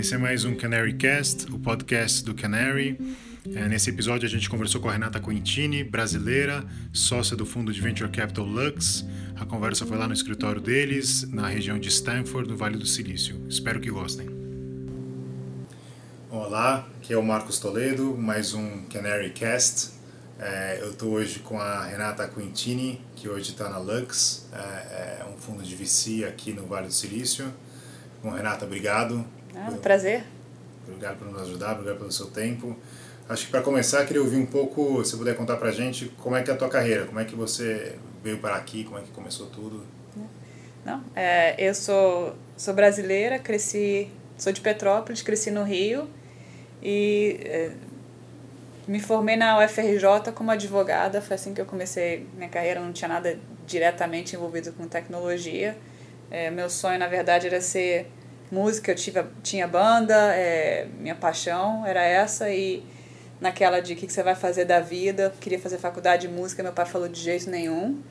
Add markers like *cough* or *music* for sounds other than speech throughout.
Esse é mais um Canary Cast, o podcast do Canary. É, nesse episódio a gente conversou com a Renata Quintini, brasileira, sócia do fundo de Venture Capital Lux. A conversa foi lá no escritório deles, na região de Stanford, no Vale do Silício. Espero que gostem. Olá, aqui é o Marcos Toledo, mais um Canary Cast. É, eu estou hoje com a Renata Quintini, que hoje está na Lux, é, é, um fundo de VC aqui no Vale do Silício. Bom, Renata, obrigado. Ah, prazer. Obrigado por nos ajudar, obrigado pelo seu tempo. Acho que para começar, queria ouvir um pouco, se puder contar para a gente, como é que é a tua carreira, como é que você veio para aqui, como é que começou tudo. Não, é, eu sou, sou brasileira, cresci, sou de Petrópolis, cresci no Rio e é, me formei na UFRJ como advogada, foi assim que eu comecei minha carreira, não tinha nada diretamente envolvido com tecnologia. É, meu sonho, na verdade, era ser música, eu tive, tinha banda, é, minha paixão era essa e naquela de o que, que você vai fazer da vida, queria fazer faculdade de música, meu pai falou de jeito nenhum.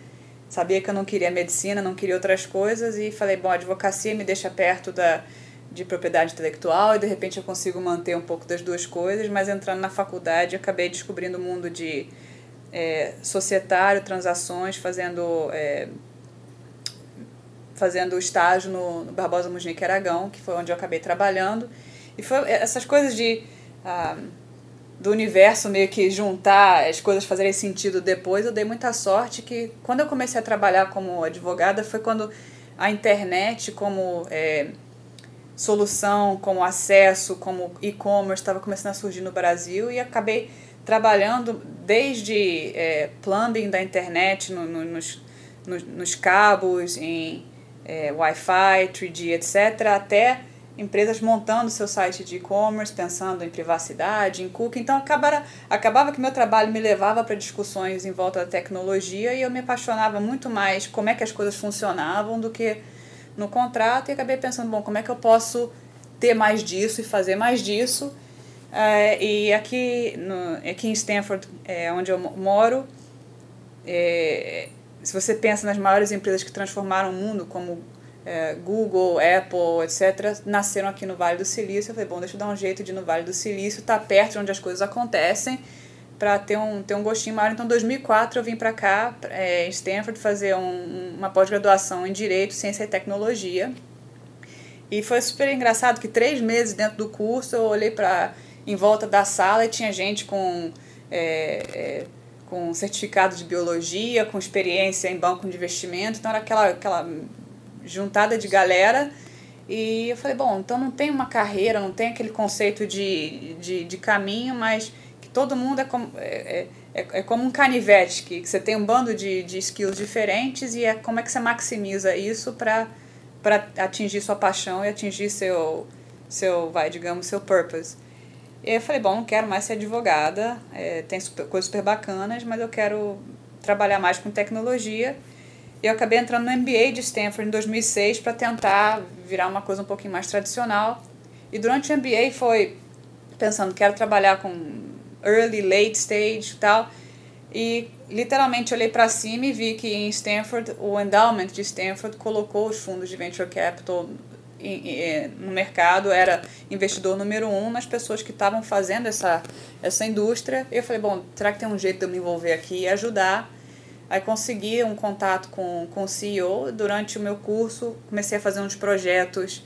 Sabia que eu não queria medicina, não queria outras coisas e falei, bom, advocacia me deixa perto da de propriedade intelectual e de repente eu consigo manter um pouco das duas coisas, mas entrando na faculdade eu acabei descobrindo o mundo de é, societário, transações, fazendo é, fazendo estágio no, no Barbosa Musnick Aragão, que foi onde eu acabei trabalhando. E foi essas coisas de ah, do universo meio que juntar as coisas fazerem sentido depois, eu dei muita sorte que quando eu comecei a trabalhar como advogada foi quando a internet como é, solução, como acesso, como e-commerce estava começando a surgir no Brasil e acabei trabalhando desde é, plumbing da internet no, no, nos, nos, nos cabos, em é, Wi-Fi, 3G, etc., até empresas montando seu site de e-commerce, pensando em privacidade, em cookie. Então, acabara, acabava que meu trabalho me levava para discussões em volta da tecnologia e eu me apaixonava muito mais como é que as coisas funcionavam do que no contrato e acabei pensando, bom, como é que eu posso ter mais disso e fazer mais disso. É, e aqui, no, aqui em Stanford, é, onde eu moro, é, se você pensa nas maiores empresas que transformaram o mundo, como é, Google, Apple, etc., nasceram aqui no Vale do Silício. Eu falei, bom, deixa eu dar um jeito de ir no Vale do Silício, tá perto de onde as coisas acontecem, para ter um, ter um gostinho maior. Então, em 2004, eu vim para cá, é, em Stanford, fazer um, uma pós-graduação em Direito, Ciência e Tecnologia. E foi super engraçado que três meses dentro do curso eu olhei para em volta da sala e tinha gente com é, é, com certificado de biologia, com experiência em banco de investimento, então era aquela, aquela juntada de galera. E eu falei, bom, então não tem uma carreira, não tem aquele conceito de, de, de caminho, mas que todo mundo é como, é, é, é como um canivete, que, que você tem um bando de, de skills diferentes e é como é que você maximiza isso para atingir sua paixão e atingir seu, seu, vai, digamos, seu purpose. E eu falei, bom, não quero mais ser advogada, é, tem super, coisas super bacanas, mas eu quero trabalhar mais com tecnologia. E eu acabei entrando no MBA de Stanford em 2006 para tentar virar uma coisa um pouquinho mais tradicional. E durante o MBA foi pensando, quero trabalhar com early, late stage e tal. E literalmente olhei para cima e vi que em Stanford, o endowment de Stanford colocou os fundos de venture capital no mercado era investidor número um nas pessoas que estavam fazendo essa, essa indústria. Eu falei, bom, será que tem um jeito de eu me envolver aqui e ajudar? Aí consegui um contato com, com o CEO. Durante o meu curso, comecei a fazer uns projetos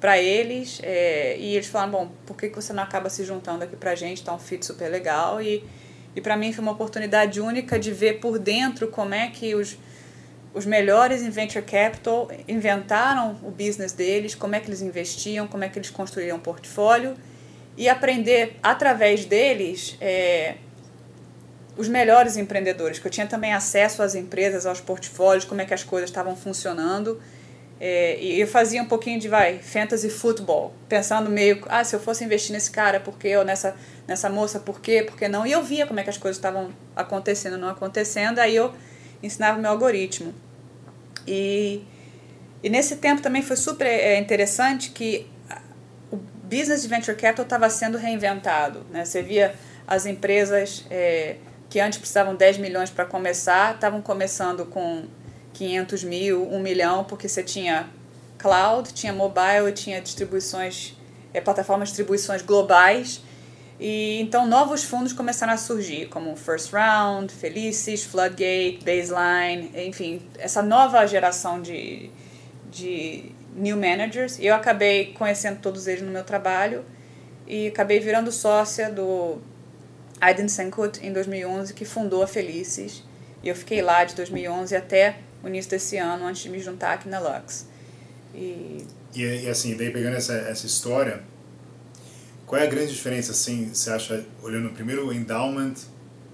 para eles. É, e eles falaram, bom, por que você não acaba se juntando aqui para a gente? Tá um fit super legal. E, e para mim foi uma oportunidade única de ver por dentro como é que os os melhores em venture capital inventaram o business deles, como é que eles investiam, como é que eles construíam um portfólio e aprender através deles é, os melhores empreendedores, que eu tinha também acesso às empresas, aos portfólios, como é que as coisas estavam funcionando. É, e eu fazia um pouquinho de vai, fantasy football, pensando meio, ah, se eu fosse investir nesse cara, por quê? Ou nessa, nessa moça, por quê? Por que não? E eu via como é que as coisas estavam acontecendo, não acontecendo, aí eu ensinava meu algoritmo. E, e nesse tempo também foi super é, interessante que o business de venture capital estava sendo reinventado. Né? Você via as empresas é, que antes precisavam 10 milhões para começar, estavam começando com 500 mil, 1 milhão, porque você tinha cloud, tinha mobile, tinha distribuições é, plataformas de distribuições globais. E então novos fundos começaram a surgir, como First Round, Felicis, Floodgate, Baseline, enfim, essa nova geração de, de new managers. E eu acabei conhecendo todos eles no meu trabalho e acabei virando sócia do Aiden Senkut em 2011, que fundou a Felicis. E eu fiquei lá de 2011 até o início desse ano, antes de me juntar aqui na Lux. E, e, e assim, daí pegando essa, essa história, qual é a grande diferença, assim, você acha, olhando primeiro o endowment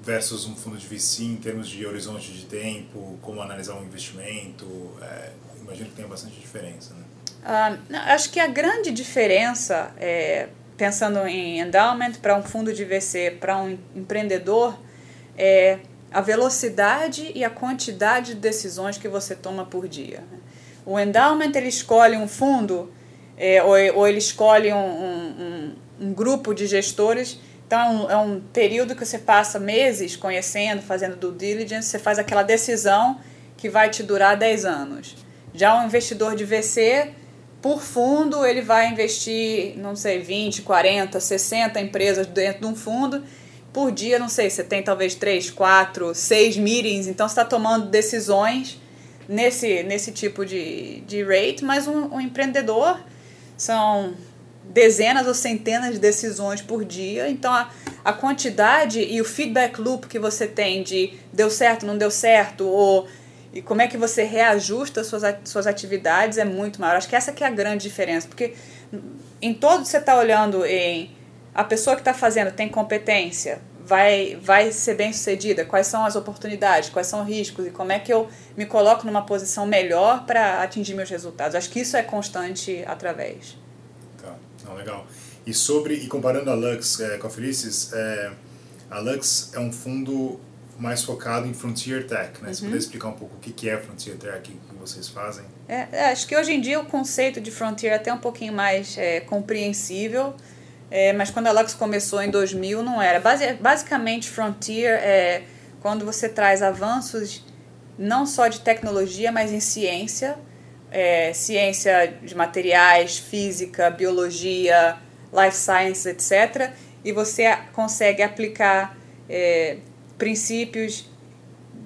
versus um fundo de VC em termos de horizonte de tempo, como analisar um investimento? É, imagino que tenha bastante diferença, né? Uh, acho que a grande diferença, é, pensando em endowment para um fundo de VC, para um empreendedor, é a velocidade e a quantidade de decisões que você toma por dia. O endowment ele escolhe um fundo é, ou, ou ele escolhe um, um, um grupo de gestores. Então, é um, é um período que você passa meses conhecendo, fazendo due diligence, você faz aquela decisão que vai te durar 10 anos. Já um investidor de VC, por fundo, ele vai investir, não sei, 20, 40, 60 empresas dentro de um fundo. Por dia, não sei, você tem talvez 3, 4, 6 meetings, então você está tomando decisões nesse, nesse tipo de, de rate, mas um, um empreendedor são dezenas ou centenas de decisões por dia. Então, a, a quantidade e o feedback loop que você tem de deu certo, não deu certo, ou e como é que você reajusta suas, suas atividades é muito maior. Acho que essa que é a grande diferença, porque em todo você está olhando em a pessoa que está fazendo tem competência, vai, vai ser bem sucedida, quais são as oportunidades, quais são os riscos e como é que eu me coloco numa posição melhor para atingir meus resultados. Acho que isso é constante através. Não, legal. E sobre e comparando a Lux é, com a Felices, é, a Lux é um fundo mais focado em Frontier Tech, né? Uhum. Você poderia explicar um pouco o que é Frontier Tech, o que vocês fazem? É, é, acho que hoje em dia o conceito de Frontier é até um pouquinho mais é, compreensível, é, mas quando a Lux começou em 2000 não era. Basi basicamente, Frontier é quando você traz avanços não só de tecnologia, mas em ciência, é, ciência de materiais, física, biologia, life science, etc. E você consegue aplicar é, princípios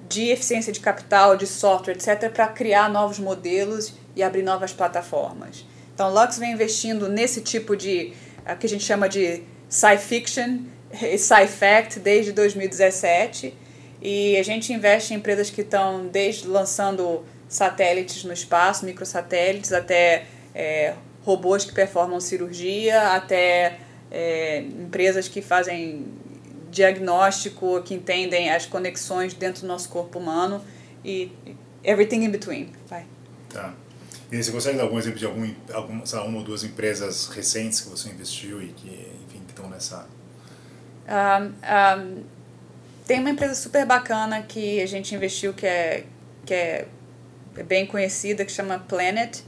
de eficiência de capital, de software, etc., para criar novos modelos e abrir novas plataformas. Então, Lux vem investindo nesse tipo de, que a gente chama de sci-fiction e *laughs* sci-fact desde 2017. E a gente investe em empresas que estão desde lançando satélites no espaço, microsatélites, até é, robôs que performam cirurgia, até é, empresas que fazem diagnóstico, que entendem as conexões dentro do nosso corpo humano e everything in between. Vai. Tá. E você consegue dar algum exemplo de algum, algum, uma ou duas empresas recentes que você investiu e que, enfim, estão nessa... Um, um, tem uma empresa super bacana que a gente investiu que é, que é é bem conhecida que chama Planet.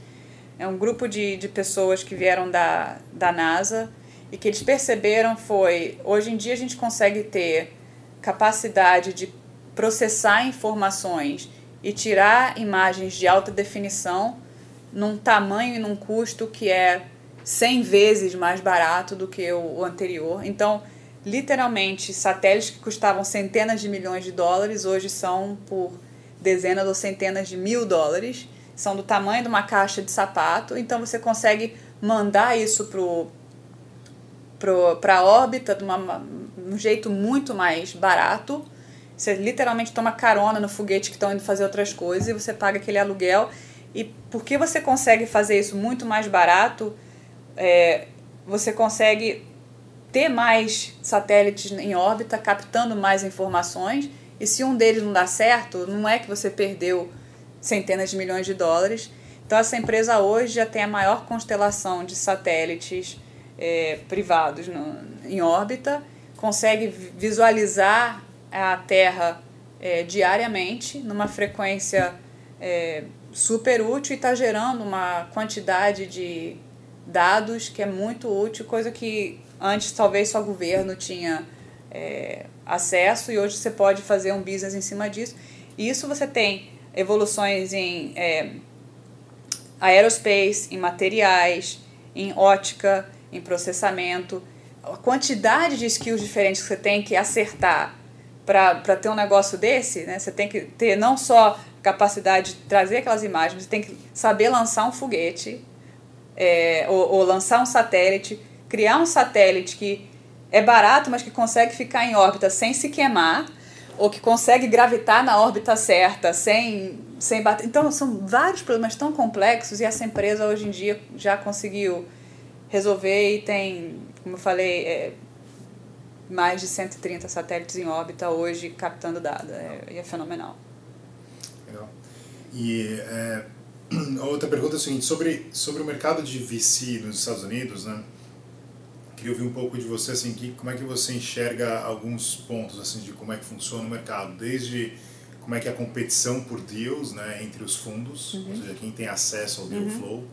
É um grupo de, de pessoas que vieram da, da NASA e que eles perceberam foi hoje em dia a gente consegue ter capacidade de processar informações e tirar imagens de alta definição num tamanho e num custo que é 100 vezes mais barato do que o, anterior. Então, literalmente, satélites que custavam centenas de milhões de dólares hoje são por dezenas ou centenas de mil dólares, são do tamanho de uma caixa de sapato, então você consegue mandar isso para a órbita de uma, um jeito muito mais barato. Você literalmente toma carona no foguete que estão indo fazer outras coisas e você paga aquele aluguel. E porque você consegue fazer isso muito mais barato, é, você consegue ter mais satélites em órbita, captando mais informações e se um deles não dá certo, não é que você perdeu centenas de milhões de dólares. Então, essa empresa hoje já tem a maior constelação de satélites é, privados no, em órbita, consegue visualizar a Terra é, diariamente, numa frequência é, super útil e está gerando uma quantidade de dados que é muito útil, coisa que antes talvez só o governo tinha é, acesso e hoje você pode fazer um business em cima disso. E isso você tem evoluções em é, aerospace, em materiais, em ótica, em processamento. A quantidade de skills diferentes que você tem que acertar para ter um negócio desse, né? Você tem que ter não só capacidade de trazer aquelas imagens, você tem que saber lançar um foguete, é, ou, ou lançar um satélite, criar um satélite que é barato, mas que consegue ficar em órbita sem se queimar, ou que consegue gravitar na órbita certa sem, sem bater. Então, são vários problemas tão complexos e essa empresa hoje em dia já conseguiu resolver e tem, como eu falei, é, mais de 130 satélites em órbita hoje captando dados. É, é fenomenal. E é, *clears throat* outra pergunta é a seguinte, sobre, sobre o mercado de VC nos Estados Unidos, né? Queria ouvir um pouco de você, assim, que, como é que você enxerga alguns pontos, assim, de como é que funciona o mercado, desde como é que é a competição por deals, né, entre os fundos, uhum. ou seja, quem tem acesso ao deal uhum. flow,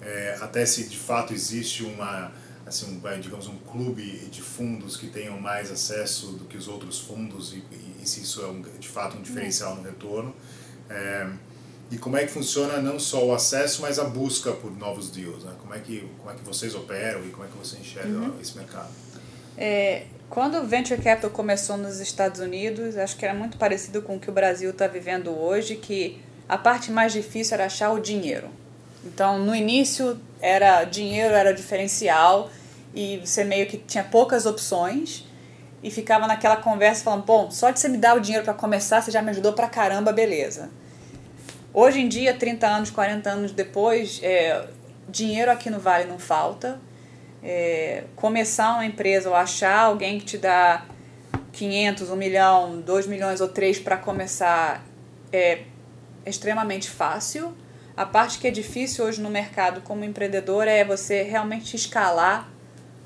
é, até se de fato existe uma assim um, digamos um clube de fundos que tenham mais acesso do que os outros fundos e, e se isso é um, de fato um diferencial no retorno é, e como é que funciona não só o acesso mas a busca por novos deals né? como é que como é que vocês operam e como é que você enxerga uhum. esse mercado é, quando o venture capital começou nos Estados Unidos acho que era muito parecido com o que o Brasil está vivendo hoje que a parte mais difícil era achar o dinheiro então, no início era dinheiro era diferencial e você meio que tinha poucas opções e ficava naquela conversa falando, bom, só de você me dar o dinheiro para começar, você já me ajudou pra caramba, beleza. Hoje em dia, 30 anos, 40 anos depois, é, dinheiro aqui no Vale não falta. É, começar uma empresa ou achar alguém que te dá 500, 1 milhão, 2 milhões ou 3 para começar é extremamente fácil a parte que é difícil hoje no mercado como empreendedor é você realmente escalar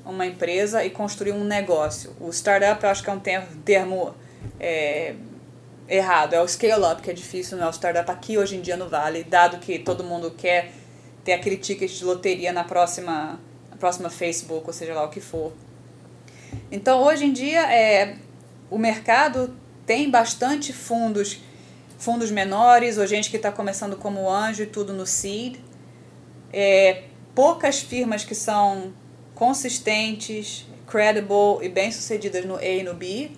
uma empresa e construir um negócio. O startup eu acho que é um termo é, errado, é o scale-up que é difícil, não é o startup aqui hoje em dia no Vale, dado que todo mundo quer ter aquele ticket de loteria na próxima, na próxima Facebook, ou seja lá o que for. Então hoje em dia é, o mercado tem bastante fundos fundos menores ou gente que está começando como anjo e tudo no seed. É, poucas firmas que são consistentes, credible e bem-sucedidas no A e no B.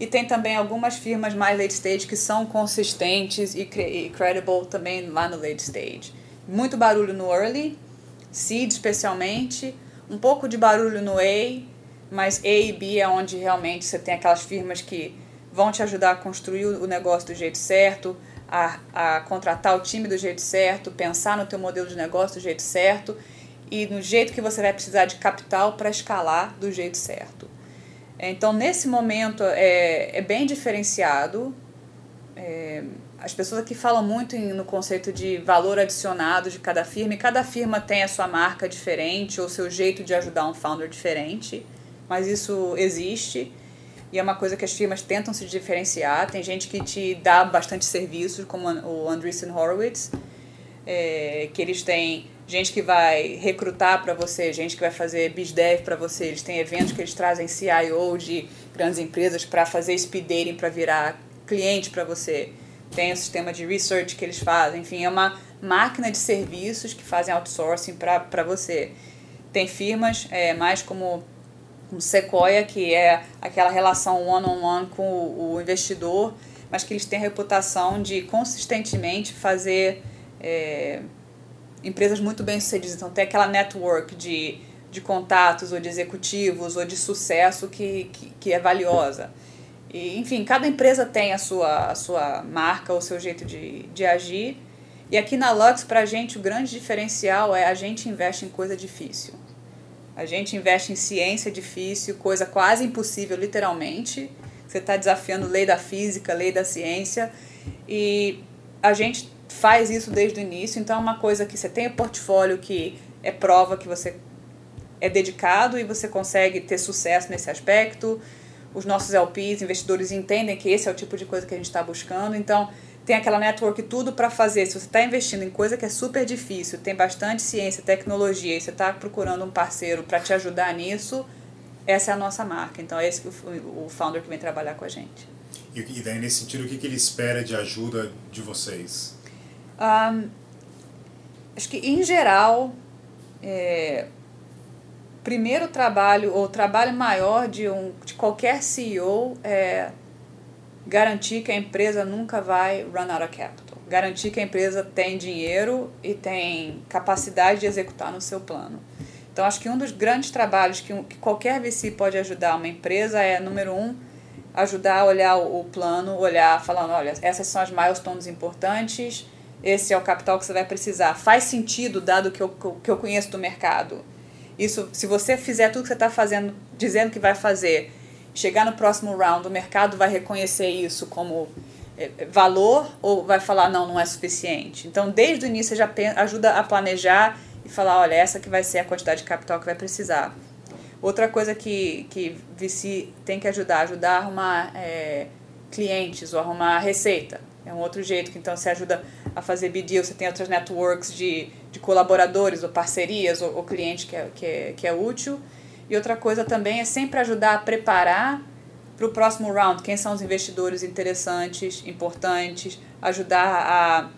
E tem também algumas firmas mais late stage que são consistentes e, e credible também lá no late stage. Muito barulho no early, seed especialmente, um pouco de barulho no A, mas A e B é onde realmente você tem aquelas firmas que vão te ajudar a construir o negócio do jeito certo, a, a contratar o time do jeito certo, pensar no teu modelo de negócio do jeito certo e no jeito que você vai precisar de capital para escalar do jeito certo. Então, nesse momento, é, é bem diferenciado. É, as pessoas aqui falam muito em, no conceito de valor adicionado de cada firma, e cada firma tem a sua marca diferente ou seu jeito de ajudar um founder diferente, mas isso existe. E é uma coisa que as firmas tentam se diferenciar. Tem gente que te dá bastante serviços, como o Andreessen Horowitz, é, que eles têm gente que vai recrutar para você, gente que vai fazer BizDev para você. Eles têm eventos que eles trazem CIO de grandes empresas para fazer speed dating para virar cliente para você. Tem o sistema de research que eles fazem. Enfim, é uma máquina de serviços que fazem outsourcing para você. Tem firmas é, mais como um Sequoia, que é aquela relação one-on-one -on -one com o, investidor, mas que eles têm a reputação de consistentemente fazer é, empresas muito bem sucedidas. Então, tem aquela network de, de contatos, ou de executivos, ou de sucesso que, que, que é valiosa. E, enfim, cada empresa tem a sua, a sua marca, o seu jeito de, de agir. E aqui na Lux, para a gente, o grande diferencial é a gente investe em coisa difícil. A gente investe em ciência difícil, coisa quase impossível, literalmente. Você está desafiando lei da física, lei da ciência. E a gente faz isso desde o início. Então, é uma coisa que você tem o portfólio que é prova que você é dedicado e você consegue ter sucesso nesse aspecto. Os nossos LPs, investidores, entendem que esse é o tipo de coisa que a gente está buscando. Então, tem aquela network tudo para fazer. Se você está investindo em coisa que é super difícil, tem bastante ciência, tecnologia, e você está procurando um parceiro para te ajudar nisso, essa é a nossa marca. Então é esse o, founder que vem trabalhar com a gente. E, daí, nesse sentido, o que ele espera de ajuda de vocês? Um, acho que, em geral, é, primeiro trabalho, ou trabalho maior de, um, de qualquer CEO é garantir que a empresa nunca vai run out of capital. Garantir que a empresa tem dinheiro e tem capacidade de executar no seu plano. Então, acho que um dos grandes trabalhos que, que qualquer VC pode ajudar uma empresa é, número um, ajudar a olhar o, o plano, olhar falando, olha, essas são as milestones importantes, esse é o capital que você vai precisar. Faz sentido, dado que eu, que eu conheço do mercado. Isso, se você fizer tudo que você está fazendo, dizendo que vai fazer, chegar no próximo round, o mercado vai reconhecer isso como é, é, valor ou vai falar não, não é suficiente. Então, desde o início, você já ajuda a planejar e falar, olha, essa que vai ser a quantidade de capital que vai precisar. Outra coisa que, que VC tem que ajudar, ajudar a arrumar é, clientes ou arrumar receita. É um outro jeito que então você ajuda a fazer BD, você tem outras networks de, de colaboradores ou parcerias ou, ou cliente que é, que, é, que é útil. E outra coisa também é sempre ajudar a preparar para o próximo round, quem são os investidores interessantes, importantes, ajudar a,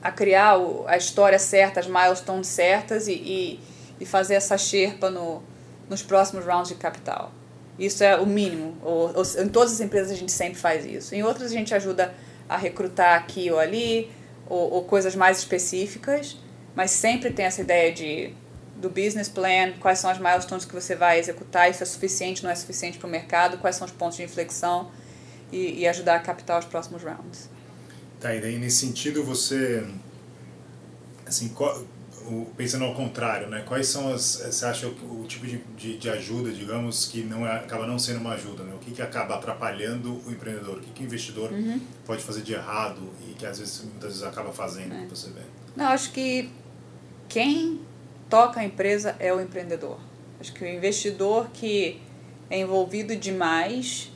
a criar a história certa, as milestones certas e, e, e fazer essa xerpa no, nos próximos rounds de capital. Isso é o mínimo. Ou, ou, em todas as empresas a gente sempre faz isso. Em outras a gente ajuda a recrutar aqui ou ali, ou, ou coisas mais específicas, mas sempre tem essa ideia de do business plan, quais são as milestones que você vai executar, isso é suficiente, não é suficiente para o mercado, quais são os pontos de inflexão e, e ajudar a captar os próximos rounds. Tá, e daí nesse sentido você, assim, qual, pensando ao contrário, né? Quais são as, você acha o, o tipo de, de, de, ajuda, digamos, que não é, acaba não sendo uma ajuda, né? O que, que acaba atrapalhando o empreendedor? O que, que o investidor uhum. pode fazer de errado e que às vezes, muitas vezes acaba fazendo, é. você vê? Não, acho que quem toca a empresa é o empreendedor. Acho que o investidor que é envolvido demais,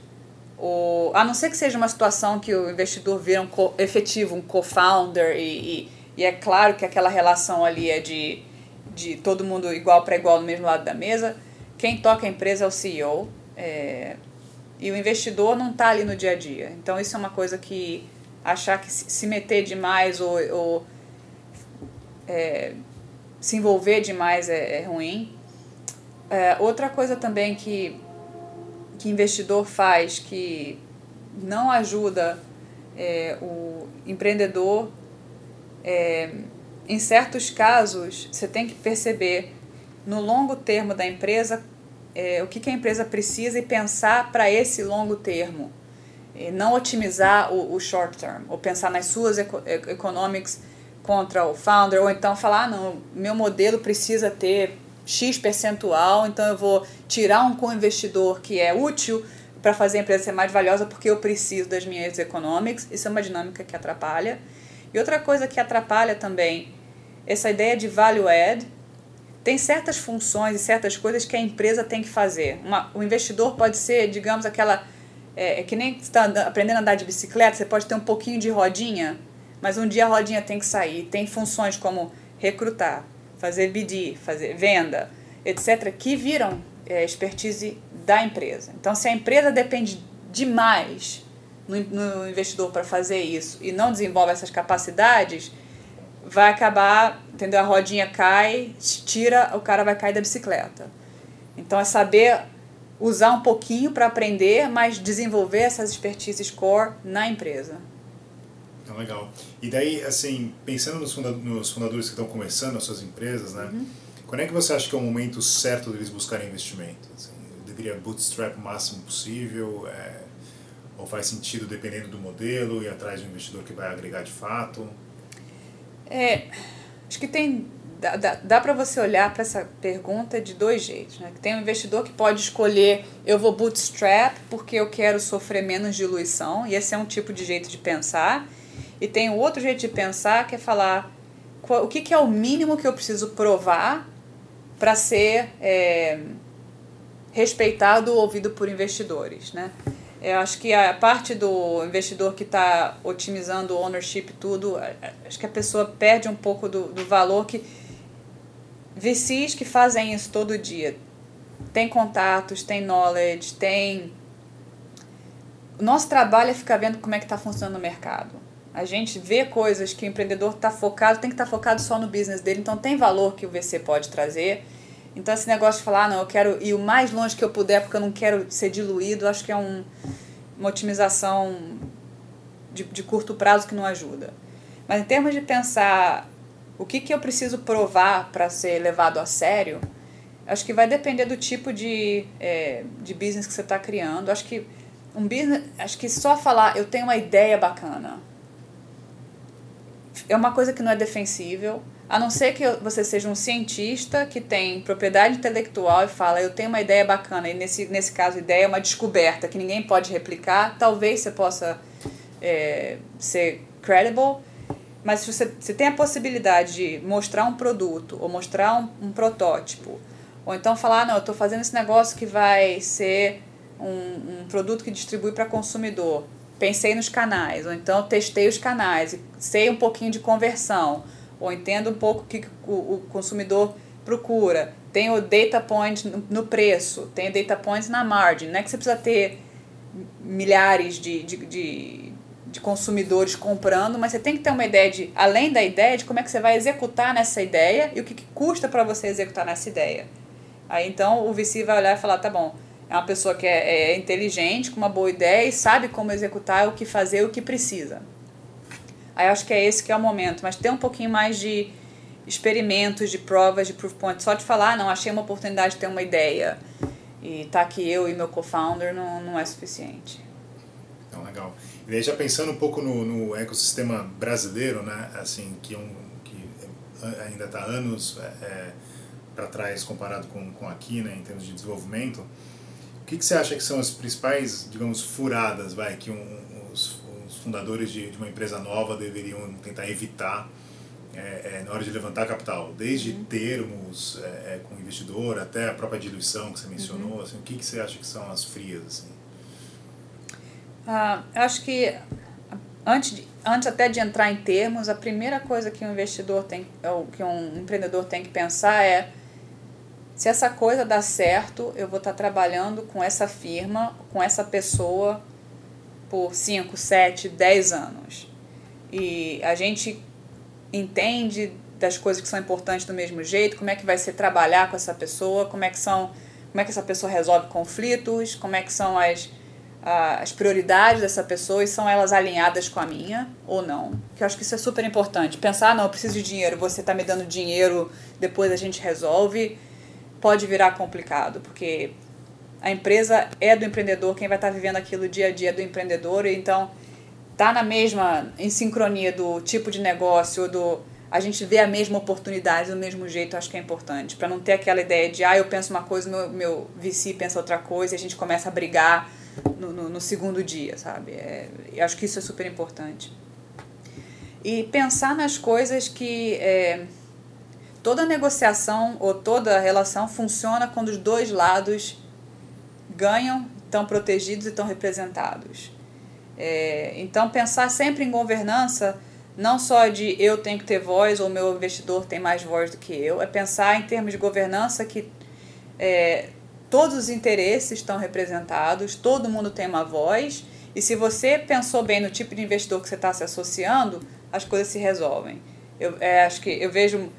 ou, a não ser que seja uma situação que o investidor vira um co, efetivo, um co-founder e, e e é claro que aquela relação ali é de, de todo mundo igual para igual no mesmo lado da mesa. Quem toca a empresa é o CEO. É, e o investidor não está ali no dia a dia. Então isso é uma coisa que achar que se meter demais ou, ou é, se envolver demais é, é ruim. É, outra coisa também que, que investidor faz que não ajuda é, o empreendedor é, em certos casos, você tem que perceber no longo termo da empresa é, o que, que a empresa precisa e pensar para esse longo termo. E não otimizar o, o, short term, ou pensar nas suas eco economics contra o founder, ou então falar: ah, não, meu modelo precisa ter X percentual, então eu vou tirar um co-investidor que é útil para fazer a empresa ser mais valiosa porque eu preciso das minhas economics. Isso é uma dinâmica que atrapalha. E outra coisa que atrapalha também essa ideia de value add, tem certas funções e certas coisas que a empresa tem que fazer. Uma, o investidor pode ser, digamos, aquela. É, é que nem está aprendendo a andar de bicicleta, você pode ter um pouquinho de rodinha, mas um dia a rodinha tem que sair. Tem funções como recrutar, fazer BD, fazer venda, etc., que viram é, expertise da empresa. Então, se a empresa depende demais no, investidor para fazer isso e não desenvolve essas capacidades, vai acabar, entendeu? A rodinha cai, tira, o cara vai cair da bicicleta. Então é saber usar um pouquinho para aprender, mas desenvolver essas expertises core na empresa. Então, legal. E daí, assim, pensando nos, fundadores que estão começando as suas empresas, né? Uhum. Quando é que você acha que é o momento certo deles buscarem investimento? Assim, deveria bootstrap o máximo possível? É, ou faz sentido dependendo do modelo e atrás de um investidor que vai agregar de fato? É, acho que tem dá, dá, dá para você olhar para essa pergunta de dois jeitos. Né? Tem um investidor que pode escolher eu vou bootstrap porque eu quero sofrer menos diluição, e esse é um tipo de jeito de pensar. E tem outro jeito de pensar que é falar qual, o que, que é o mínimo que eu preciso provar para ser é, respeitado ou ouvido por investidores. Né? Eu acho que a parte do investidor que está otimizando o ownership tudo, acho que a pessoa perde um pouco do, do valor que VCs que fazem isso todo dia tem contatos, tem knowledge, tem o nosso trabalho é ficar vendo como é que está funcionando o mercado. A gente vê coisas que o empreendedor está focado, tem que estar tá focado só no business dele, então tem valor que o VC pode trazer. Então esse negócio de falar, ah, não, eu quero ir o mais longe que eu puder porque eu não quero ser diluído, acho que é um, uma otimização de, de curto prazo que não ajuda. Mas em termos de pensar o que, que eu preciso provar para ser levado a sério, acho que vai depender do tipo de, é, de business que você está criando. Acho que um business, acho que só falar eu tenho uma ideia bacana é uma coisa que não é defensível. A não ser que você seja um cientista que tem propriedade intelectual e fala, eu tenho uma ideia bacana, e nesse, nesse caso, ideia é uma descoberta que ninguém pode replicar, talvez você possa é, ser credible, mas se você se tem a possibilidade de mostrar um produto ou mostrar um, um protótipo, ou então falar, não, eu estou fazendo esse negócio que vai ser um, um produto que distribui para consumidor, pensei nos canais, ou então testei os canais, sei um pouquinho de conversão ou entendo um pouco o que o, consumidor procura. Tem o data point no, preço, tem o data points na margin. Não é que você precisa ter milhares de, de, de, de, consumidores comprando, mas você tem que ter uma ideia de, além da ideia, de como é que você vai executar nessa ideia e o que, que custa para você executar nessa ideia. Aí então o VC vai olhar e falar, tá bom, é uma pessoa que é, é inteligente, com uma boa ideia e sabe como executar, o que fazer, o que precisa. Aí acho que é esse que é o momento, mas ter um pouquinho mais de experimentos, de provas, de proof point, só de falar, ah, não, achei uma oportunidade de ter uma ideia e tá aqui eu e meu co-founder não, não é suficiente. Então, legal. E aí já pensando um pouco no, no ecossistema brasileiro, né, assim, que, é um, que ainda está anos é, é para trás comparado com, com aqui, né, em termos de desenvolvimento, o que, que você acha que são as principais, digamos, furadas, vai, que um, fundadores de, de uma empresa nova deveriam tentar evitar é, é, na hora de levantar capital, desde uhum. termos é, é com o investidor até a própria diluição que você mencionou, uhum. assim, o que, que você acha que são as frias? Assim? Ah, eu acho que antes, de, antes até de entrar em termos, a primeira coisa que um investidor tem, ou que um empreendedor tem que pensar é se essa coisa dá certo, eu vou estar trabalhando com essa firma, com essa pessoa por 5, 7, 10 anos. E a gente entende das coisas que são importantes do mesmo jeito, como é que vai ser trabalhar com essa pessoa, como é que são, como é que essa pessoa resolve conflitos, como é que são as as prioridades dessa pessoa e são elas alinhadas com a minha ou não. Que eu acho que isso é super importante. Pensar, não, eu preciso de dinheiro, você está me dando dinheiro, depois a gente resolve, pode virar complicado, porque a empresa é do empreendedor, quem vai estar vivendo aquilo dia a dia é do empreendedor, então tá na mesma em sincronia do tipo de negócio, do a gente vê a mesma oportunidade do mesmo jeito, acho que é importante, para não ter aquela ideia de ah, eu penso uma coisa, meu, meu VC pensa outra coisa e a gente começa a brigar no, no, no segundo dia, sabe? É, eu acho que isso é super importante. E pensar nas coisas que é, toda negociação ou toda relação funciona quando os dois lados ganham, estão protegidos e estão representados. É, então, pensar sempre em governança, não só de eu tenho que ter voz ou meu investidor tem mais voz do que eu, é pensar em termos de governança que é, todos os interesses estão representados, todo mundo tem uma voz, e se você pensou bem no tipo de investidor que você está se associando, as coisas se resolvem. Eu é, acho que eu vejo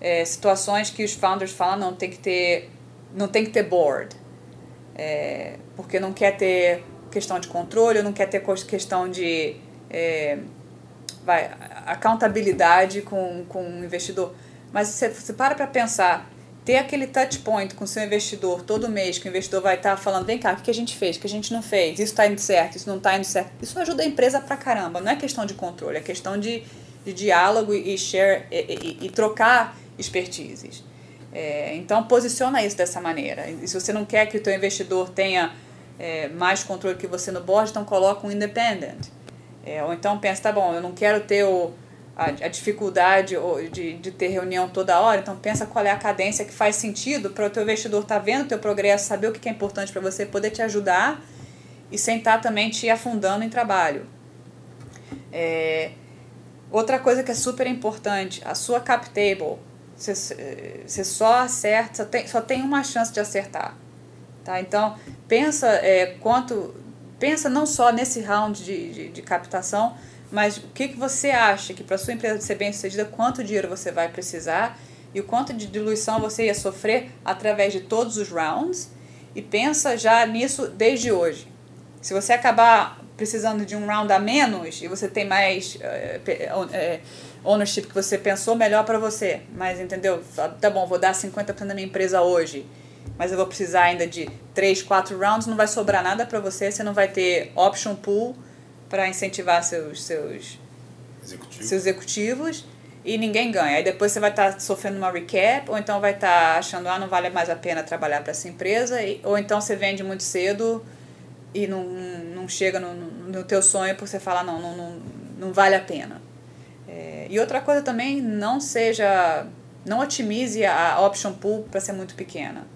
é, situações que os founders falam não tem que ter não tem que ter board é, porque não quer ter questão de controle, não quer ter questão de é, vai, accountabilidade com, com o investidor. Mas você, você para para pensar, ter aquele touch point com o seu investidor todo mês, que o investidor vai estar tá falando, vem cá, o que a gente fez, o que a gente não fez, isso está indo certo, isso não está indo certo. Isso ajuda a empresa pra caramba, não é questão de controle, é questão de, de diálogo e share e, e, e trocar expertises. É, então posiciona isso dessa maneira. E se você não quer que o teu investidor tenha é, mais controle que você no board, então coloca um independent. É, ou então pensa, tá bom, eu não quero ter o, a, a dificuldade de, de ter reunião toda hora, então pensa qual é a cadência que faz sentido para o teu investidor estar tá vendo o teu progresso, saber o que é importante para você, poder te ajudar e sentar também te afundando em trabalho. É, outra coisa que é super importante, a sua cap table você, você só acerta, só tem, só tem uma chance de acertar. Tá? Então, pensa é, quanto. Pensa não só nesse round de, de, de captação, mas o que, que você acha que para sua empresa ser bem sucedida, quanto dinheiro você vai precisar e o quanto de diluição você ia sofrer através de todos os rounds e pensa já nisso desde hoje. Se você acabar precisando de um round a menos e você tem mais é, é, ownership que você pensou, melhor para você. Mas entendeu? Tá bom, vou dar 50% da minha empresa hoje, mas eu vou precisar ainda de 3, 4 rounds, não vai sobrar nada para você, você não vai ter option pool para incentivar seus, seus, Executivo. seus executivos e ninguém ganha. Aí depois você vai estar tá sofrendo uma recap, ou então vai estar tá achando, ah, não vale mais a pena trabalhar para essa empresa, e, ou então você vende muito cedo e não, não chega no, no teu sonho porque você fala, não, não, não, não vale a pena. É, e outra coisa também, não seja, não otimize a option pool para ser muito pequena.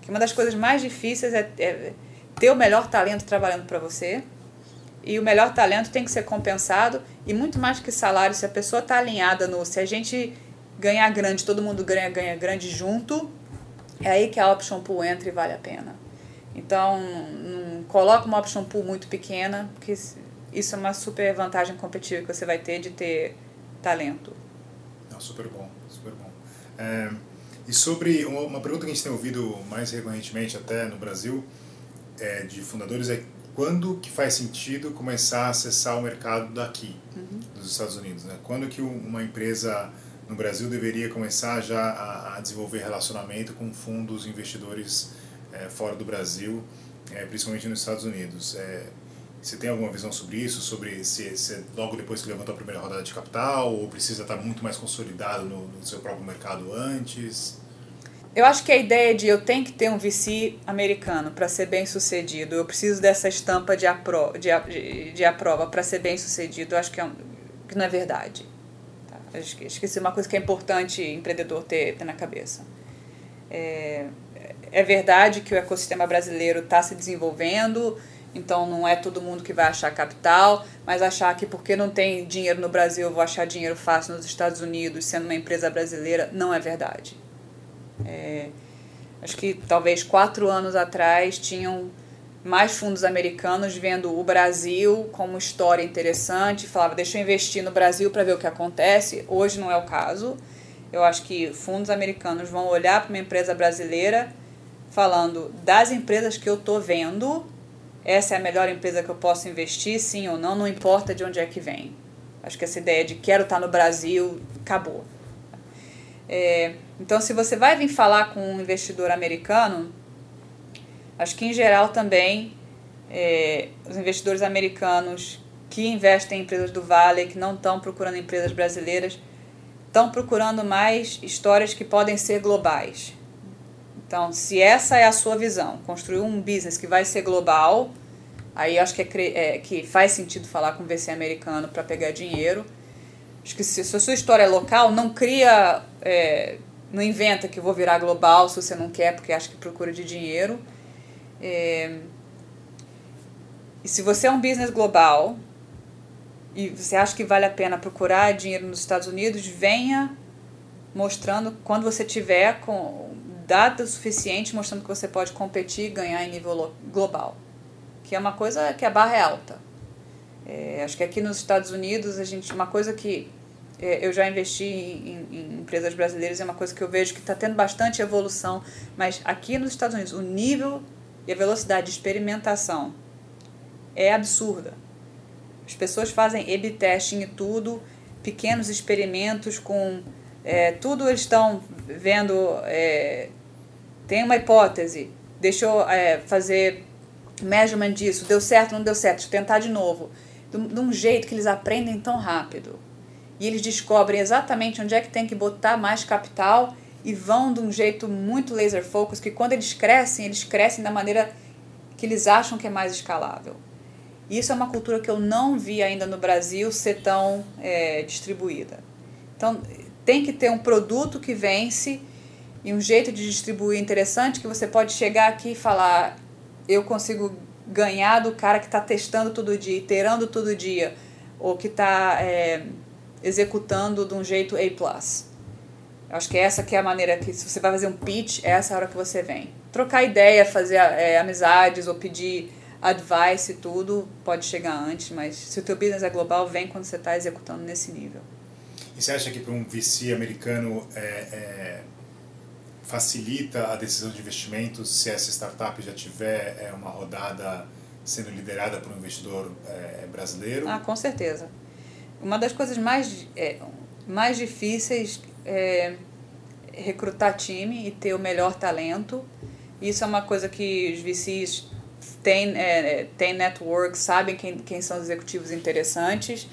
Que uma das coisas mais difíceis é, é ter o melhor talento trabalhando para você, e o melhor talento tem que ser compensado e muito mais que salário, se a pessoa está alinhada no se a gente ganhar grande, todo mundo ganha, ganha grande junto, é aí que a option pool entra e vale a pena. Então, não coloca uma option pool muito pequena, porque isso é uma super vantagem competitiva que você vai ter de ter talento. Não, super bom, super bom. É, e sobre uma pergunta que a gente tem ouvido mais recorrentemente até no Brasil, é, de fundadores é quando que faz sentido começar a acessar o mercado daqui, uhum. dos Estados Unidos? Né? Quando que uma empresa no Brasil deveria começar já a, a desenvolver relacionamento com fundos investidores é, fora do Brasil, é, principalmente nos Estados Unidos? É, você tem alguma visão sobre isso? Sobre se, se logo depois que levantou a primeira rodada de capital ou precisa estar muito mais consolidado no, no seu próprio mercado antes? Eu acho que a ideia de eu tenho que ter um VC americano para ser bem sucedido, eu preciso dessa estampa de, apro de, de, de aprova para ser bem sucedido, eu acho que, é um, que não é verdade. Tá? É uma coisa que é importante empreendedor ter, ter na cabeça. É, é verdade que o ecossistema brasileiro está se desenvolvendo, então não é todo mundo que vai achar capital, mas achar que porque não tem dinheiro no Brasil eu vou achar dinheiro fácil nos Estados Unidos sendo uma empresa brasileira, não é verdade. É, acho que talvez quatro anos atrás tinham mais fundos americanos vendo o Brasil como história interessante, falava, deixa eu investir no Brasil para ver o que acontece. Hoje não é o caso. Eu acho que fundos americanos vão olhar para uma empresa brasileira falando das empresas que eu estou vendo, essa é a melhor empresa que eu posso investir, sim ou não, não importa de onde é que vem. Acho que essa ideia de quero estar no Brasil acabou. É, então, se você vai vir falar com um investidor americano, acho que em geral também é, os investidores americanos que investem em empresas do Vale, que não estão procurando empresas brasileiras, estão procurando mais histórias que podem ser globais. Então, se essa é a sua visão, construir um business que vai ser global, aí acho que, é, é que faz sentido falar com VC americano para pegar dinheiro. Acho que se, se a sua história é local, não cria. É, não inventa que vou virar global se você não quer, porque acha que procura de dinheiro. É, e se você é um business global e você acha que vale a pena procurar dinheiro nos Estados Unidos, venha mostrando quando você tiver com dados suficientes mostrando que você pode competir e ganhar em nível global. Que é uma coisa que a barra é alta. É, acho que aqui nos Estados Unidos, a gente, uma coisa que é, eu já investi em, em, empresas brasileiras, é uma coisa que eu vejo que está tendo bastante evolução, mas aqui nos Estados Unidos, o nível e a velocidade de experimentação é absurda. As pessoas fazem A-B testing e tudo, pequenos experimentos com. É, tudo eles estão vendo. É, tem uma hipótese, deixa eu é, fazer measurement disso, deu certo, não deu certo, deixa eu tentar de novo de um jeito que eles aprendem tão rápido. E eles descobrem exatamente onde é que tem que botar mais capital e vão de um jeito muito laser focus, que quando eles crescem, eles crescem da maneira que eles acham que é mais escalável. Isso é uma cultura que eu não vi ainda no Brasil ser tão é, distribuída. Então, tem que ter um produto que vence e um jeito de distribuir interessante que você pode chegar aqui e falar: eu consigo ganhar do cara que está testando todo dia, iterando todo dia, ou que está é, executando de um jeito A+. Acho que essa que é a maneira que, se você vai fazer um pitch, é essa a hora que você vem. Trocar ideia, fazer é, amizades ou pedir advice e tudo, pode chegar antes, mas se o teu business é global, vem quando você está executando nesse nível. E você acha que para um VC americano é, é, facilita a decisão de investimentos se essa startup já tiver é, uma rodada sendo liderada por um investidor é, brasileiro? Ah, com certeza. Uma das coisas mais, é, mais difíceis é recrutar time e ter o melhor talento. Isso é uma coisa que os VCs têm, é, têm network, sabem quem, quem são os executivos interessantes.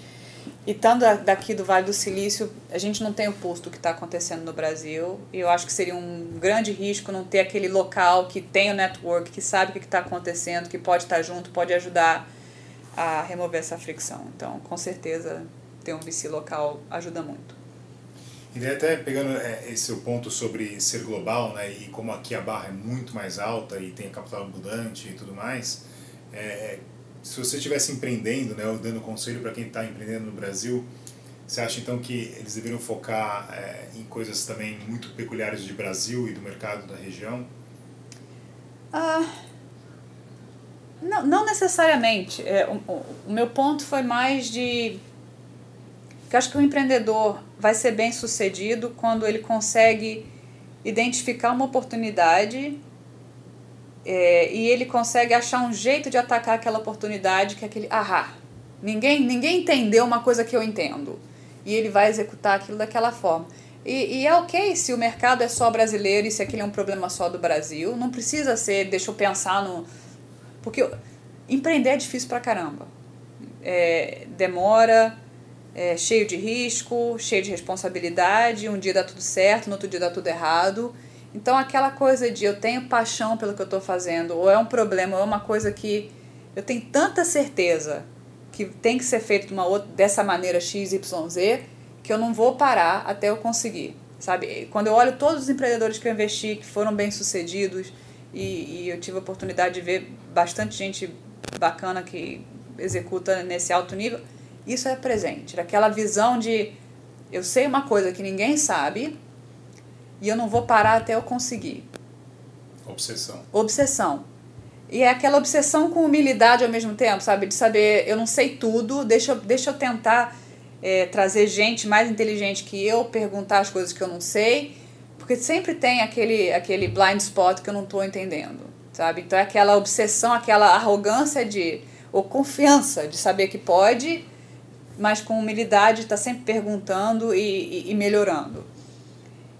E estando daqui do Vale do Silício, a gente não tem o posto do que está acontecendo no Brasil. E eu acho que seria um grande risco não ter aquele local que tem o network, que sabe o que está acontecendo, que pode estar tá junto, pode ajudar a remover essa fricção. Então, com certeza, ter um VC local ajuda muito. E até pegando é, esse seu ponto sobre ser global, né, e como aqui a barra é muito mais alta e tem capital abundante e tudo mais, é, se você estivesse empreendendo, né, ou dando conselho para quem está empreendendo no Brasil, você acha então que eles deveriam focar é, em coisas também muito peculiares de Brasil e do mercado da região? Ah, não, não necessariamente. É, o, o meu ponto foi mais de que acho que o empreendedor vai ser bem sucedido quando ele consegue identificar uma oportunidade é, e ele consegue achar um jeito de atacar aquela oportunidade que é aquele ahá. Ninguém, ninguém entendeu uma coisa que eu entendo. E ele vai executar aquilo daquela forma. E, e, é ok se o mercado é só brasileiro e se aquele é um problema só do Brasil. Não precisa ser, deixa eu pensar no. Porque empreender é difícil pra caramba. É, demora, é, cheio de risco, cheio de responsabilidade. Um dia dá tudo certo, no outro dia dá tudo errado. Então, aquela coisa de eu tenho paixão pelo que eu estou fazendo, ou é um problema, ou é uma coisa que eu tenho tanta certeza que tem que ser feito de uma outra, dessa maneira XYZ, que eu não vou parar até eu conseguir. Sabe? Quando eu olho todos os empreendedores que eu investi, que foram bem sucedidos, e, e eu tive a oportunidade de ver bastante gente bacana que executa nesse alto nível, isso é presente. Aquela visão de eu sei uma coisa que ninguém sabe e eu não vou parar até eu conseguir. Obsessão. Obsessão. E é aquela obsessão com humildade ao mesmo tempo, sabe? De saber, eu não sei tudo, deixa, deixa eu tentar é, trazer gente mais inteligente que eu, perguntar as coisas que eu não sei, porque sempre tem aquele, aquele blind spot que eu não estou entendendo, sabe? Então é aquela obsessão, aquela arrogância de, ou confiança de saber que pode mas com humildade está sempre perguntando e, e, e, melhorando.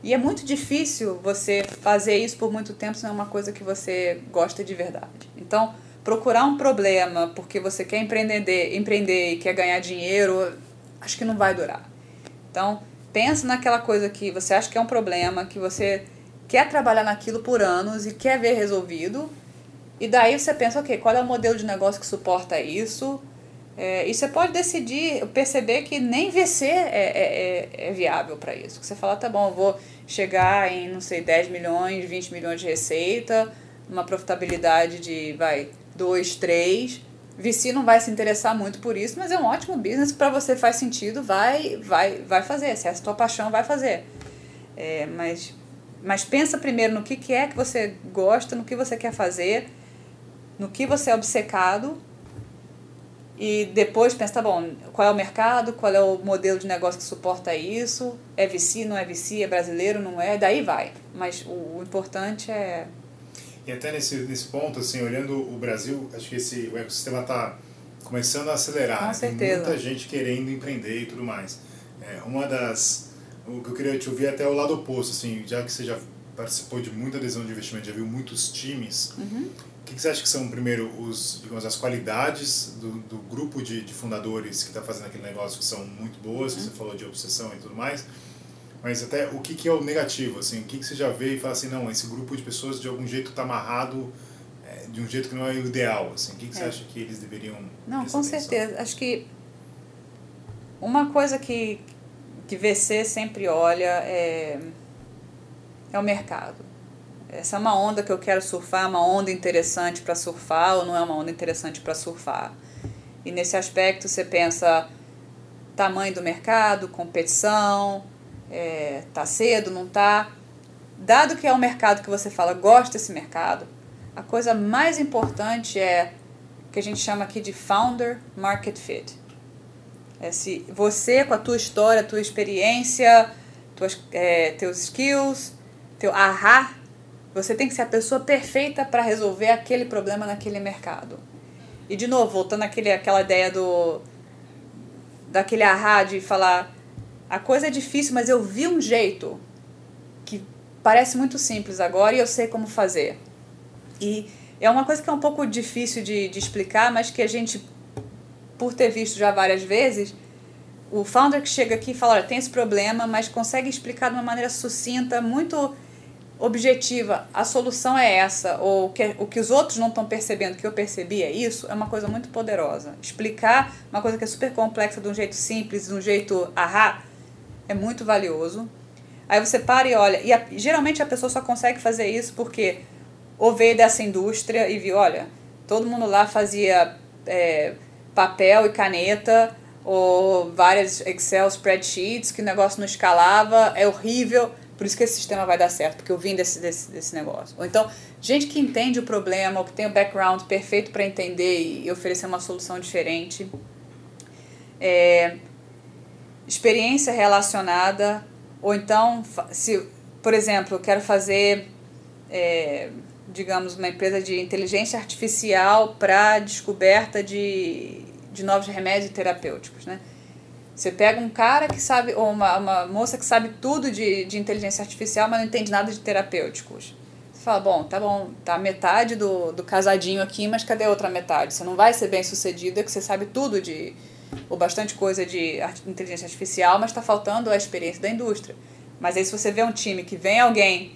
E é muito difícil você fazer isso por muito tempo se não é uma coisa que você gosta de verdade. Então, procurar um problema porque você quer empreender, empreender e quer ganhar dinheiro, acho que não vai durar. Então, pensa naquela coisa que você acha que é um problema, que você quer trabalhar naquilo por anos e quer ver resolvido. E daí você pensa, ok, qual é o modelo de negócio que suporta isso? É, e você pode decidir, perceber que nem VC é, é, é, é viável para isso. Você fala, tá bom, vou chegar em, não sei, 10 milhões, 20 milhões de receita, uma profitabilidade de, vai, 2, 3. VC não vai se interessar muito por isso, mas é um ótimo business para você faz sentido, vai, vai, vai fazer. Se é a sua paixão, vai fazer. É, mas, mas pensa primeiro no que, que é que você gosta, no que você quer fazer, no que você é obcecado e depois pensa, tá bom, qual é o mercado, qual é o modelo de negócio que suporta isso, é VC, não é VC, é brasileiro, não é, daí vai. Mas o, o importante é... E até nesse, nesse ponto, assim, olhando o Brasil, acho que esse, o ecossistema está começando a acelerar. Com certeza. Tem muita gente querendo empreender e tudo mais. É, uma das... O que eu queria te ouvir é até o lado oposto, assim, já que você já participou de muita adesão de investimento, já viu muitos times... Uhum que, que você acha que são, primeiro, os, digamos, as qualidades do, do grupo de, de fundadores que está fazendo aquele negócio que são muito boas, uhum. você falou de obsessão e tudo mais, mas até o que, que é o negativo, assim, o que, que você já vê e fala assim, não, esse grupo de pessoas de algum jeito está amarrado é, de um jeito que não é o ideal, assim, o que, que é. você acha que eles deveriam Não, com atenção? certeza, acho que uma coisa que, que VC sempre olha é, é o mercado essa é uma onda que eu quero surfar, uma onda interessante para surfar ou não é uma onda interessante para surfar. E nesse aspecto você pensa tamanho do mercado, competição, é, tá cedo, não tá. Dado que é um mercado que você fala, gosta desse mercado, a coisa mais importante é o que a gente chama aqui de founder market fit. É se você, com a tua história, tua experiência, tuas, é, teus skills, teu ahá, você tem que ser a pessoa perfeita para resolver aquele problema naquele mercado. E de novo, voltando àquele, àquela ideia do daquele ahá de falar a coisa é difícil, mas eu vi um jeito que parece muito simples agora e eu sei como fazer. E é uma coisa que é um pouco difícil de, de explicar, mas que a gente, por ter visto já várias vezes, o founder que chega aqui e fala, olha, tem esse problema, mas consegue explicar de uma maneira sucinta, muito objetiva, a solução é essa, ou que, o que os outros não estão percebendo, que eu percebi é isso, é uma coisa muito poderosa. Explicar uma coisa que é super complexa de um jeito simples, de um jeito ahá, é muito valioso. Aí você para e olha, e a, geralmente a pessoa só consegue fazer isso porque ou veio dessa indústria e viu, olha, todo mundo lá fazia é, papel e caneta, ou várias Excel spreadsheets, que o negócio não escalava, é horrível, por isso que esse sistema vai dar certo, porque eu vim desse, desse, desse negócio. Ou então, gente que entende o problema, ou que tem o background perfeito para entender e oferecer uma solução diferente. É, experiência relacionada, ou então, se, por exemplo, eu quero fazer, é, digamos, uma empresa de inteligência artificial para descoberta de, de novos remédios terapêuticos, né? Você pega um cara que sabe, ou uma, uma moça que sabe tudo de, de inteligência artificial, mas não entende nada de terapêuticos. Você fala, bom, tá bom, tá metade do, do casadinho aqui, mas cadê a outra metade? Você não vai ser bem sucedida que você sabe tudo de, ou bastante coisa de inteligência artificial, mas está faltando a experiência da indústria. Mas aí se você vê um time que vem alguém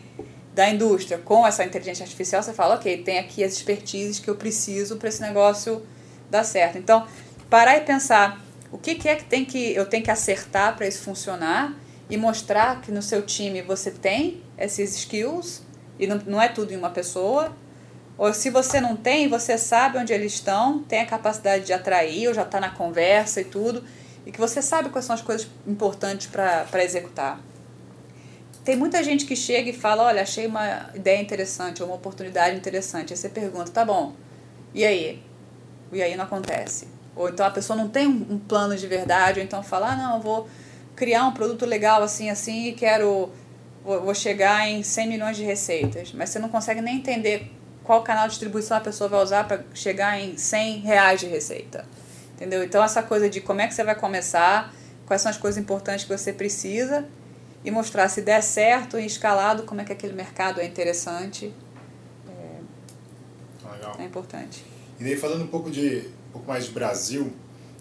da indústria com essa inteligência artificial, você fala, ok, tem aqui as expertises que eu preciso para esse negócio dar certo. Então, parar e pensar o que, que é que, tem que eu tenho que acertar para isso funcionar e mostrar que no seu time você tem esses skills e não, não é tudo em uma pessoa. Ou se você não tem, você sabe onde eles estão, tem a capacidade de atrair, ou já está na conversa e tudo, e que você sabe quais são as coisas importantes para executar. Tem muita gente que chega e fala: Olha, achei uma ideia interessante, ou uma oportunidade interessante. Aí você pergunta: Tá bom, e aí? E aí não acontece. Ou então a pessoa não tem um, plano de verdade, ou então fala, ah, não, eu vou criar um produto legal assim, assim, e quero. Vou, chegar em 100 milhões de receitas. Mas você não consegue nem entender qual canal de distribuição a pessoa vai usar para chegar em 100 reais de receita. Entendeu? Então, essa coisa de como é que você vai começar, quais são as coisas importantes que você precisa e mostrar se der certo e escalado, como é que aquele mercado é interessante. É, Legal. é importante. E daí, falando um pouco de pouco mais de Brasil,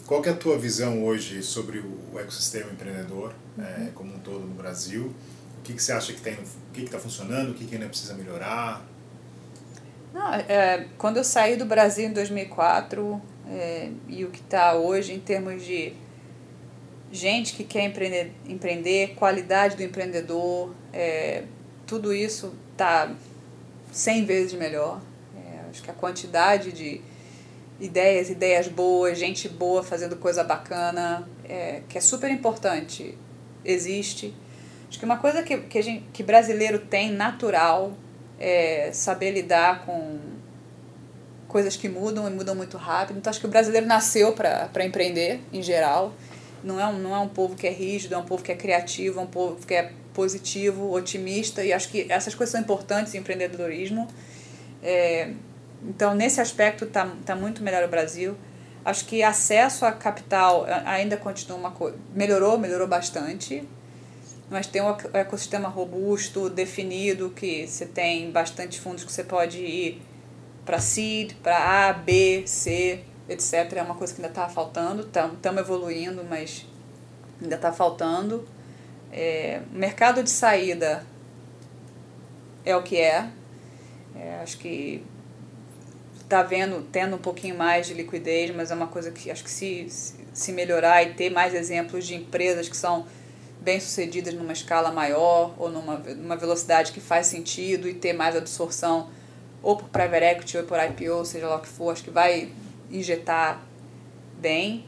qual que é a tua visão hoje sobre o ecossistema empreendedor uhum. é, como um todo no Brasil? O que, que você acha que tem, o que está funcionando, o que, que ainda precisa melhorar? Não, é, quando eu saí do Brasil em 2004 é, e o que está hoje em termos de gente que quer empreender, empreender qualidade do empreendedor, é, tudo isso está 100 vezes melhor. É, acho que a quantidade de ideias, ideias boas, gente boa fazendo coisa bacana, é, que é super importante, existe. Acho que uma coisa que, que, gente, que brasileiro tem natural é saber lidar com coisas que mudam e mudam muito rápido. Então acho que o brasileiro nasceu para empreender, em geral. Não é, um, não é um povo que é rígido, é um povo que é criativo, é um povo que é positivo, otimista. E acho que essas coisas são importantes em empreendedorismo. É, então, nesse aspecto, está tá muito melhor o Brasil. Acho que acesso a capital ainda continua uma coisa. Melhorou, melhorou bastante. Mas tem um ecossistema robusto, definido, que você tem bastante fundos que você pode ir para seed, para A, B, C, etc. É uma coisa que ainda está faltando. Estamos evoluindo, mas ainda está faltando. É, mercado de saída é o que é. é acho que está vendo, tendo um pouquinho mais de liquidez, mas é uma coisa que acho que se, se melhorar e ter mais exemplos de empresas que são bem sucedidas numa escala maior ou numa, numa velocidade que faz sentido e ter mais absorção ou por private equity ou por IPO, seja lá o que for, acho que vai injetar bem.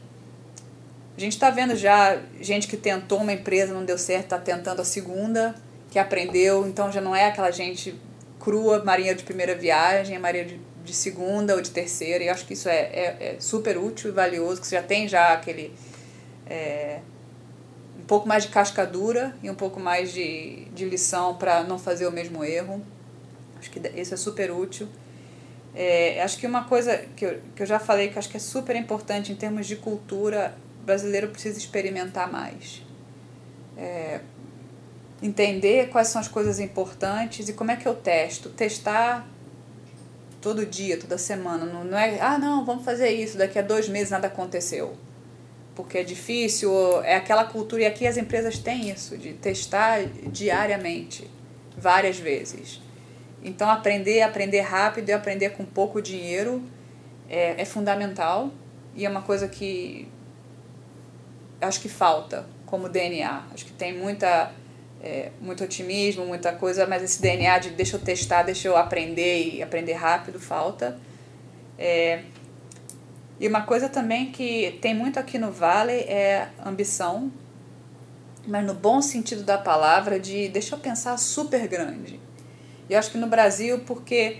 A gente está vendo já gente que tentou uma empresa, não deu certo, está tentando a segunda, que aprendeu, então já não é aquela gente crua, marinha de primeira viagem, é marinha de de segunda ou de terceira, e acho que isso é, é, é, super útil e valioso, que você já tem já aquele é, um pouco mais de cascadura e um pouco mais de, de lição para não fazer o mesmo erro. Acho que isso é super útil. É, acho que uma coisa que eu, que eu já falei que acho que é super importante em termos de cultura, o brasileiro precisa experimentar mais. É, entender quais são as coisas importantes e como é que eu testo. Testar todo dia, toda semana. Não, não é, ah, não, vamos fazer isso, daqui a dois meses nada aconteceu. Porque é difícil, é aquela cultura, e aqui as empresas têm isso, de testar diariamente, várias vezes. Então, aprender, aprender rápido e aprender com pouco dinheiro é, é fundamental e é uma coisa que acho que falta como DNA. Acho que tem muita é, muito otimismo, muita coisa, mas esse DNA de deixa eu testar, deixa eu aprender e aprender rápido falta. É, e uma coisa também que tem muito aqui no Vale é ambição, mas no bom sentido da palavra, de deixa eu pensar super grande. E eu acho que no Brasil, porque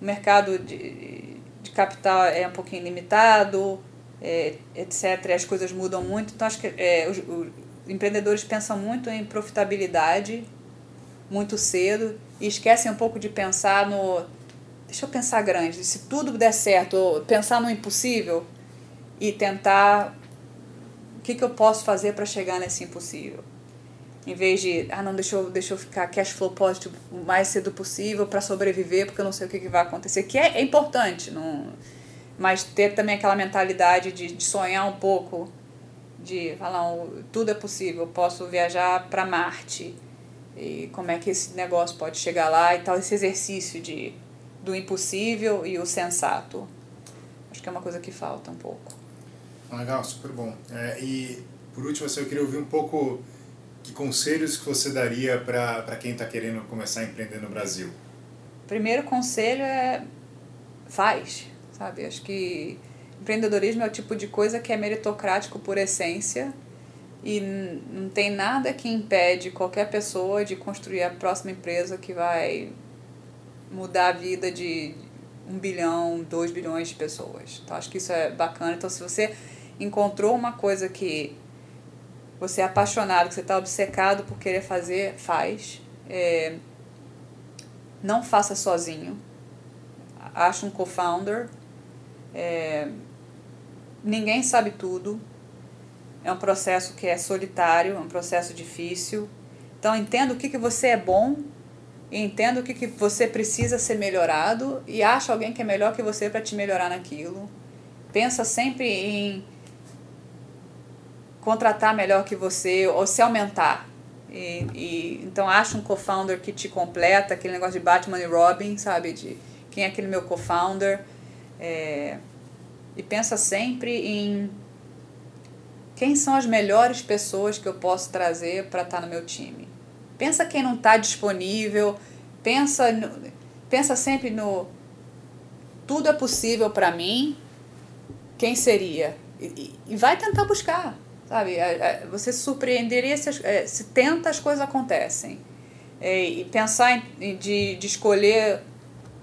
o mercado de, de capital é um pouquinho limitado, é, etc., as coisas mudam muito, então acho que é, empreendedores pensam muito em profitabilidade muito cedo e esquecem um pouco de pensar no. Deixa eu pensar grande, se tudo der certo, pensar no impossível e tentar o que, que eu posso fazer para chegar nesse impossível em vez de, ah, não, deixa eu, deixa eu ficar cash flow positivo o mais cedo possível para sobreviver, porque eu não sei o que, que vai acontecer, que é, é importante, não, mas ter também aquela mentalidade de, de sonhar um pouco, de falar, tudo é possível, posso viajar para Marte, e como é que esse negócio pode chegar lá e tal, esse exercício de, do impossível e o sensato. Acho que é uma coisa que falta um pouco. Legal, super bom. É, e por último, assim, eu queria ouvir um pouco que conselhos que você daria para quem está querendo começar a empreender no Brasil? Primeiro conselho é faz, sabe? Acho que empreendedorismo é o tipo de coisa que é meritocrático por essência e não tem nada que impede qualquer pessoa de construir a próxima empresa que vai mudar a vida de um bilhão, dois bilhões de pessoas. Então acho que isso é bacana. Então se você encontrou uma coisa que você é apaixonado, que você está obcecado por querer fazer, faz. É, não faça sozinho. Acha um co-founder. É, ninguém sabe tudo. É um processo que é solitário, é um processo difícil. Então entenda o que, que você é bom e entenda o que, que você precisa ser melhorado e acha alguém que é melhor que você para te melhorar naquilo. Pensa sempre em contratar melhor que você ou se aumentar. E, e, então acha um co-founder que te completa, aquele negócio de Batman e Robin, sabe? De quem é aquele meu co-founder. É, e pensa sempre em quem são as melhores pessoas que eu posso trazer para estar tá no meu time. Pensa quem não está disponível, pensa, no, pensa sempre no tudo é possível para mim, quem seria? E, e vai tentar buscar. Sabe? É, é, você surpreenderia se, é, se tenta as coisas acontecem. E pensar em, de, de escolher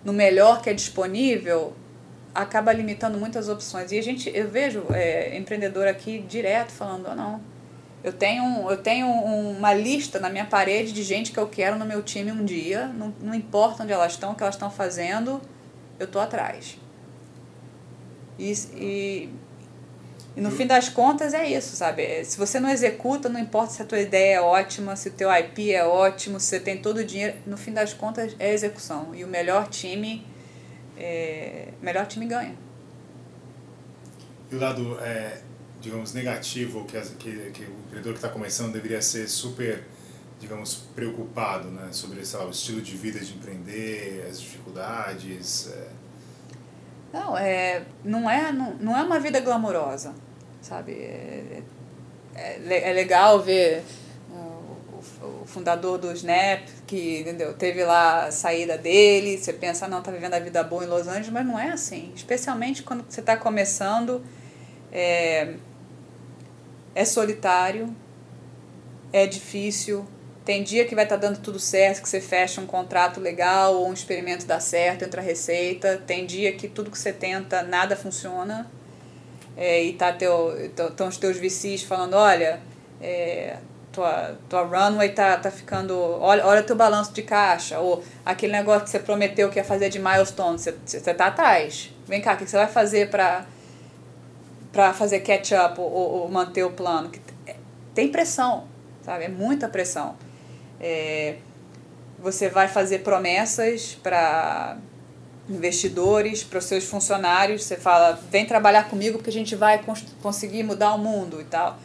no melhor que é disponível acaba limitando muitas opções. E a gente, eu vejo é, empreendedor aqui direto falando, oh, não, eu tenho, eu tenho uma lista na minha parede de gente que eu quero no meu time um dia, não, não importa onde elas estão, o que elas estão fazendo, eu tô atrás. E, e e no fim das contas é isso, sabe? Se você não executa, não importa se a tua ideia é ótima, se o teu IP é ótimo, se você tem todo o dinheiro, no fim das contas é execução. E o melhor time, é, melhor time ganha. E o lado, é, digamos, negativo que, que, que o empreendedor que está começando deveria ser super, digamos, preocupado, né? Sobre, lá, o estilo de vida de empreender, as dificuldades... É... Não, é, não, é, não, não é uma vida glamourosa sabe? É, é, é legal ver o, fundador do Snap, que entendeu, teve lá a saída dele, você pensa, não, tá vivendo a vida boa em Los Angeles, mas não é assim. Especialmente quando você está começando, é, é solitário, é difícil, tem dia que vai estar tá dando tudo certo, que você fecha um contrato legal ou um experimento dá certo, entra receita. Tem dia que tudo que você tenta, nada funciona. é, e tá teu, os teus VCs falando, olha, é, tua, tua runway tá, tá ficando. Olha, olha teu balanço de caixa. Ou aquele negócio que você prometeu que ia fazer de milestone, você, você tá atrás. Vem cá, o que você vai fazer para para fazer catch up ou, ou, manter o plano? Tem pressão, sabe? É muita pressão. É, você vai fazer promessas para investidores, para os seus funcionários. Você fala, vem trabalhar comigo porque a gente vai conseguir mudar o mundo e tal.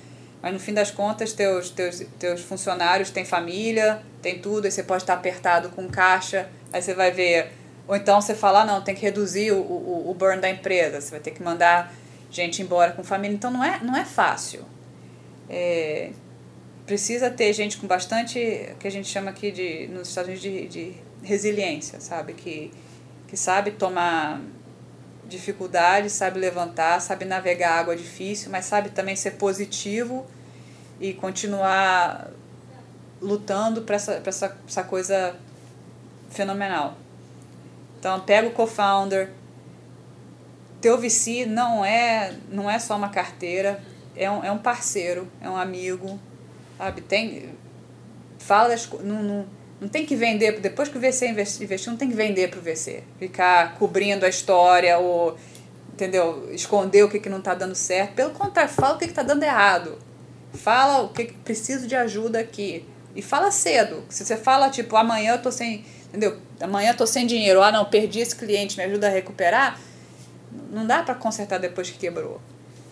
Mas no fim das contas, teus, teus, teus funcionários têm família, tem tudo, aí você pode estar apertado com caixa, aí você vai ver. Ou então você fala, ah, não, tem que reduzir o, o, o burn da empresa, você vai ter que mandar gente embora com família. Então não é, não é fácil. É, precisa ter gente com bastante, que a gente chama aqui de, nos Estados Unidos de, de resiliência, sabe? Que, que sabe tomar dificuldade, sabe levantar, sabe navegar água difícil, mas sabe também ser positivo e continuar lutando para essa, essa, essa coisa fenomenal. Então, pega o co-founder. Teu VC não é, não é só uma carteira, é um, é um parceiro, é um amigo, sabe? Tem, fala das, não, não, tem que vender, depois que o VC investiu, não tem que vender para o VC. Ficar cobrindo a história ou, entendeu? Esconder o que, que não está dando certo. Pelo contrário, fala o que está dando errado. Fala o que, que preciso de ajuda aqui. E fala cedo. Se você fala, tipo, amanhã eu tô sem. Entendeu? Amanhã eu tô sem dinheiro. Ah, não, perdi esse cliente, me ajuda a recuperar. Não dá para consertar depois que quebrou.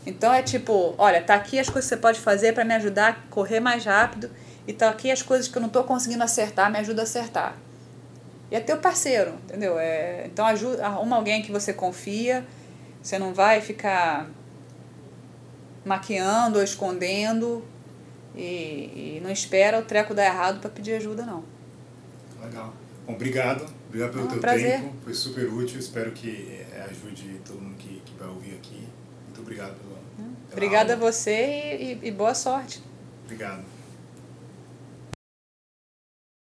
Então é tipo, olha, tá aqui as coisas que você pode fazer para me ajudar a correr mais rápido e tá aqui as coisas que eu não estou conseguindo acertar, me ajuda a acertar. E é teu parceiro, entendeu? É, então ajuda, arruma alguém que você confia, você não vai ficar maquiando ou escondendo e, e não espera o treco dar errado para pedir ajuda, não. Legal. Bom, obrigado. Obrigado pelo ah, teu prazer. tempo. Foi super útil. Espero que é, ajude todo mundo que, que vai ouvir aqui. Muito obrigado pelo. Obrigada a você e, e, e boa sorte. Obrigado.